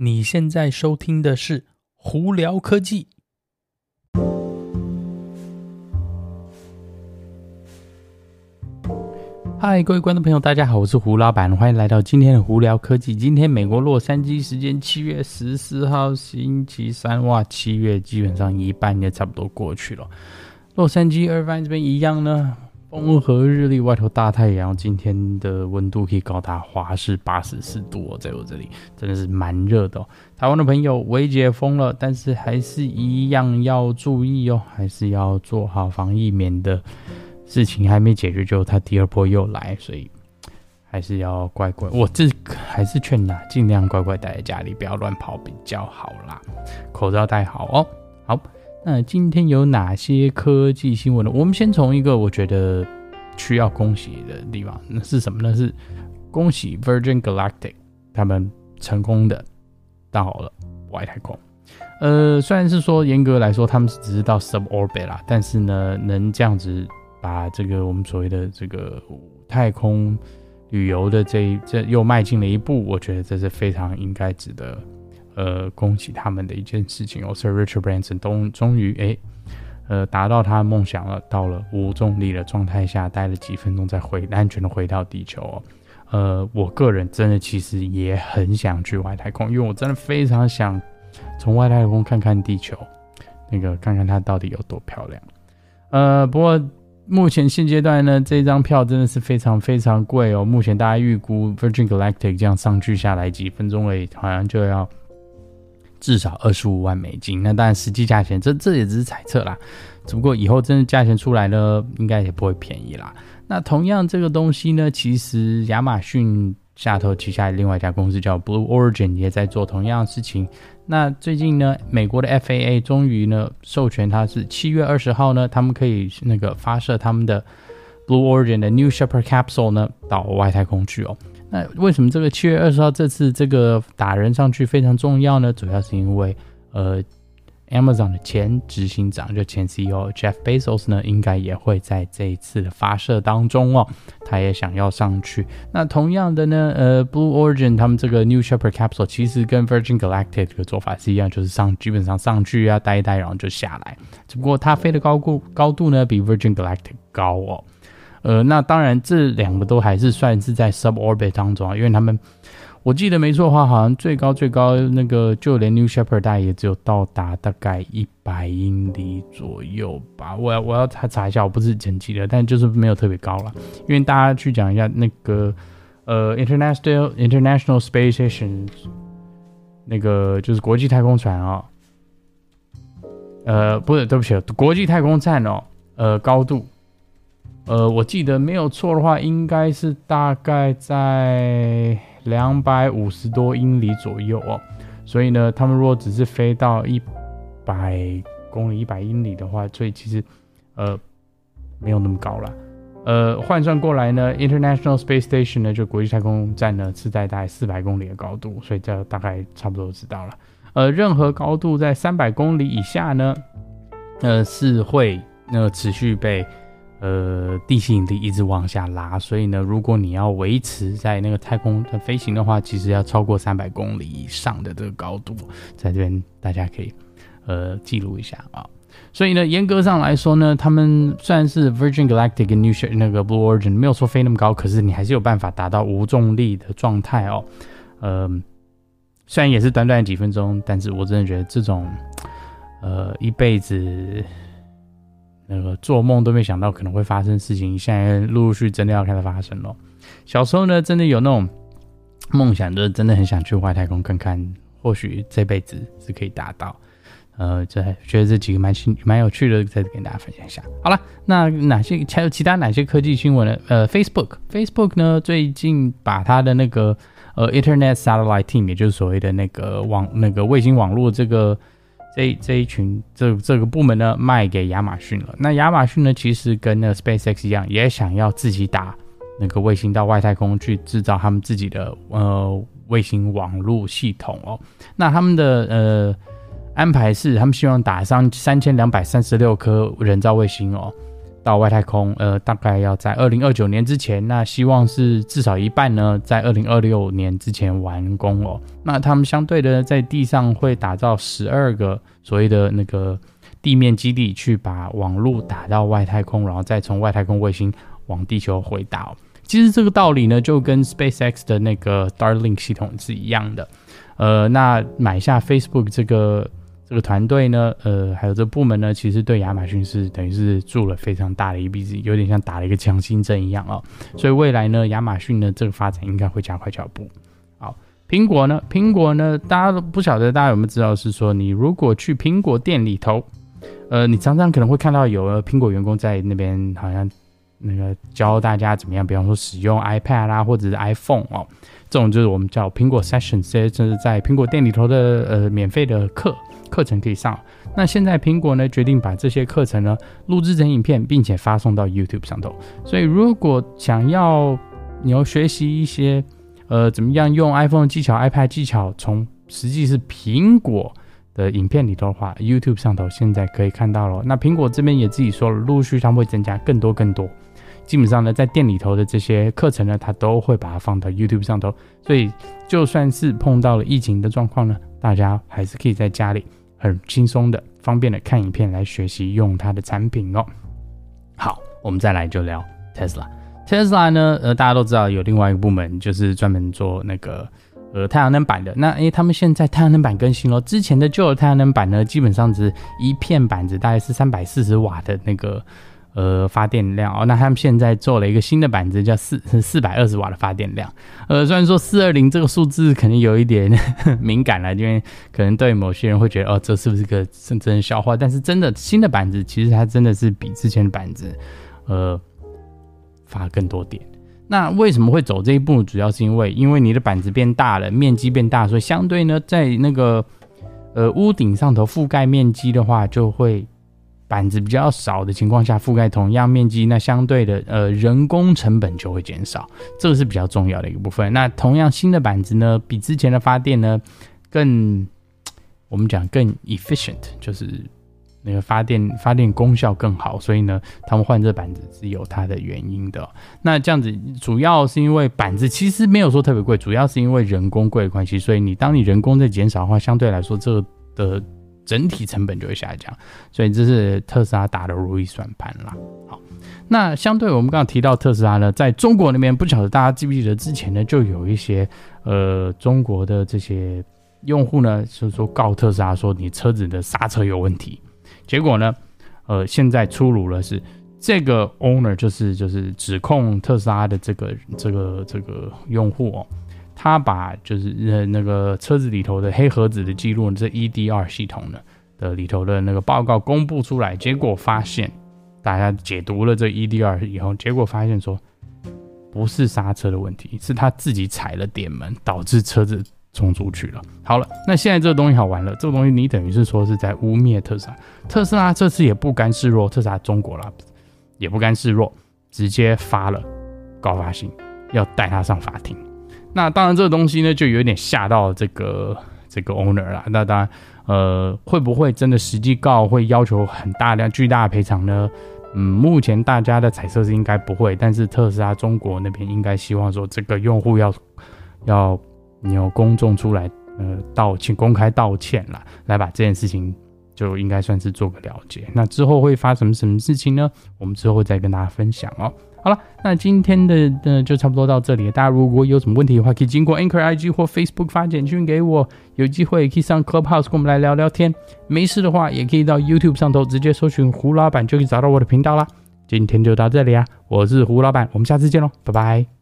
你现在收听的是《胡聊科技》。嗨，各位观众朋友，大家好，我是胡老板，欢迎来到今天的《胡聊科技》。今天美国洛杉矶时间七月十四号星期三，哇，七月基本上一半也差不多过去了。洛杉矶、二番这边一样呢。风和日丽，外头大太阳。今天的温度可以高达华氏八十四度哦，在我这里真的是蛮热的哦。台湾的朋友微解封了，但是还是一样要注意哦，还是要做好防疫，免得事情还没解决就他第二波又来，所以还是要乖乖。我这还是劝呐，尽量乖乖待在家里，不要乱跑比较好啦。口罩戴好哦，好。那今天有哪些科技新闻呢？我们先从一个我觉得需要恭喜的地方，那是什么呢？是恭喜 Virgin Galactic 他们成功的到了外太空。呃，虽然是说严格来说他们只是到 suborbit 啦，但是呢，能这样子把这个我们所谓的这个太空旅游的这这又迈进了一步，我觉得这是非常应该值得。呃，恭喜他们的一件事情哦，Sir Richard Branson 终终于哎，呃，达到他的梦想了，到了无重力的状态下待了几分钟，再回安全的回到地球哦。呃，我个人真的其实也很想去外太空，因为我真的非常想从外太空看看地球，那个看看它到底有多漂亮。呃，不过目前现阶段呢，这张票真的是非常非常贵哦。目前大家预估 Virgin Galactic 这样上去下来几分钟而已，好像就要。至少二十五万美金，那当然实际价钱这这也只是猜测啦，只不过以后真的价钱出来呢，应该也不会便宜啦。那同样这个东西呢，其实亚马逊下头旗下另外一家公司叫 Blue Origin 也在做同样的事情。那最近呢，美国的 FAA 终于呢授权它是七月二十号呢，他们可以那个发射他们的 Blue Origin 的 New Shepard Capsule 呢到外太空去哦。那为什么这个七月二十号这次这个打人上去非常重要呢？主要是因为，呃，Amazon 的前执行长就前 CEO Jeff Bezos 呢，应该也会在这一次的发射当中哦，他也想要上去。那同样的呢，呃，Blue Origin 他们这个 New Shepard Capsule 其实跟 Virgin Galactic 的做法是一样，就是上基本上上去啊待一待，然后就下来。只不过它飞的高度高度呢比 Virgin Galactic 高哦。呃，那当然，这两个都还是算是在 suborbit 当中啊，因为他们，我记得没错的话，好像最高最高那个就连 New Shepard 大也只有到达大概一百英里左右吧。我要我要查查一下，我不是很记得，但就是没有特别高了。因为大家去讲一下那个呃 International International Space Station 那个就是国际太空船啊、哦，呃，不是，对不起，国际太空站哦，呃，高度。呃，我记得没有错的话，应该是大概在两百五十多英里左右哦。所以呢，他们如果只是飞到一百公里、一百英里的话，所以其实呃没有那么高了。呃，换算过来呢，International Space Station 呢，就国际太空站呢，是在大概四百公里的高度，所以这大概差不多知道了。呃，任何高度在三百公里以下呢，呃，是会那持续被。呃，地心引力一直往下拉，所以呢，如果你要维持在那个太空的飞行的话，其实要超过三百公里以上的这个高度，在这边大家可以呃记录一下啊。所以呢，严格上来说呢，他们虽然是 Virgin Galactic 跟 New Shepard 那个 Blue Origin 没有说飞那么高，可是你还是有办法达到无重力的状态哦。呃，虽然也是短短几分钟，但是我真的觉得这种呃一辈子。那个做梦都没想到可能会发生的事情，现在陆陆续续真的要开始发生了。小时候呢，真的有那种梦想，就是真的很想去外太空看看，或许这辈子是可以达到。呃，这觉得这几个蛮新蛮有趣的，再跟大家分享一下。好了，那哪些还有其他哪些科技新闻呢？呃，Facebook，Facebook 呢最近把它的那个呃 Internet Satellite Team，也就是所谓的那个网那个卫星网络这个。这这一群这这个部门呢，卖给亚马逊了。那亚马逊呢，其实跟那 SpaceX 一样，也想要自己打那个卫星到外太空去制造他们自己的呃卫星网络系统哦。那他们的呃安排是，他们希望打上三千两百三十六颗人造卫星哦，到外太空，呃，大概要在二零二九年之前，那希望是至少一半呢，在二零二六年之前完工哦。那他们相对的在地上会打造十二个所谓的那个地面基地，去把网路打到外太空，然后再从外太空卫星往地球回打。其实这个道理呢，就跟 SpaceX 的那个 Starlink 系统是一样的。呃，那买下 Facebook 这个。这个团队呢，呃，还有这个部门呢，其实对亚马逊是等于是注了非常大的一笔，有点像打了一个强心针一样哦。所以未来呢，亚马逊呢这个发展应该会加快脚步。好，苹果呢，苹果呢，大家都不晓得大家有没有知道是说，你如果去苹果店里头，呃，你常常可能会看到有苹果员工在那边好像那个教大家怎么样，比方说使用 iPad 啦，或者是 iPhone 哦，这种就是我们叫苹果 Session，这些就是在苹果店里头的呃免费的课。课程可以上，那现在苹果呢决定把这些课程呢录制成影片，并且发送到 YouTube 上头。所以如果想要你要学习一些呃怎么样用 iPhone 技巧、iPad 技巧，从实际是苹果的影片里头的话，YouTube 上头现在可以看到了。那苹果这边也自己说了，陆续它会增加更多更多。基本上呢，在店里头的这些课程呢，他都会把它放到 YouTube 上头。所以就算是碰到了疫情的状况呢，大家还是可以在家里。很轻松的、方便的看影片来学习用它的产品哦。好，我们再来就聊 Tesla。Tesla 呢，呃，大家都知道有另外一个部门，就是专门做那个呃太阳能板的。那诶，他们现在太阳能板更新了，之前的旧的太阳能板呢，基本上只是一片板子，大概是三百四十瓦的那个。呃，发电量哦，那他们现在做了一个新的板子，叫四四百二十瓦的发电量。呃，虽然说四二零这个数字可能有一点 敏感了，因为可能对某些人会觉得哦，这是不是个真真的笑话？但是真的新的板子，其实它真的是比之前的板子，呃，发更多电。那为什么会走这一步？主要是因为因为你的板子变大了，面积变大，所以相对呢，在那个呃屋顶上头覆盖面积的话，就会。板子比较少的情况下，覆盖同样面积，那相对的呃人工成本就会减少，这个是比较重要的一个部分。那同样新的板子呢，比之前的发电呢更，我们讲更 efficient，就是那个发电发电功效更好，所以呢，他们换这板子是有它的原因的。那这样子主要是因为板子其实没有说特别贵，主要是因为人工贵的关系，所以你当你人工在减少的话，相对来说这个的。整体成本就会下降，所以这是特斯拉打的如意算盘啦。好，那相对我们刚刚提到特斯拉呢，在中国那边不晓得大家记不记得之前呢，就有一些呃中国的这些用户呢，就是说告特斯拉说你车子的刹车有问题，结果呢，呃现在出炉了是这个 owner 就是就是指控特斯拉的这个这个这个用户哦。他把就是呃那个车子里头的黑盒子的记录，这 EDR 系统呢的里头的那个报告公布出来，结果发现，大家解读了这 EDR 以后，结果发现说，不是刹车的问题，是他自己踩了点门，导致车子冲出去了。好了，那现在这个东西好玩了，这个东西你等于是说是在污蔑特斯拉，特斯拉这次也不甘示弱，特斯拉中国啦，也不甘示弱，直接发了告发信，要带他上法庭。那当然，这个东西呢，就有点吓到这个这个 owner 了。那当然，呃，会不会真的实际告会要求很大量巨大的赔偿呢？嗯，目前大家的猜测是应该不会，但是特斯拉中国那边应该希望说，这个用户要要有公众出来呃道歉，公开道歉啦，来把这件事情就应该算是做个了结。那之后会发生什么事情呢？我们之后再跟大家分享哦。好了，那今天的呢就差不多到这里。大家如果有什么问题的话，可以经过 Anchor IG 或 Facebook 发简讯给我。有机会可以上 Clubhouse 跟我们来聊聊天。没事的话，也可以到 YouTube 上头直接搜寻胡老板，就可以找到我的频道啦。今天就到这里啊，我是胡老板，我们下次见喽，拜拜。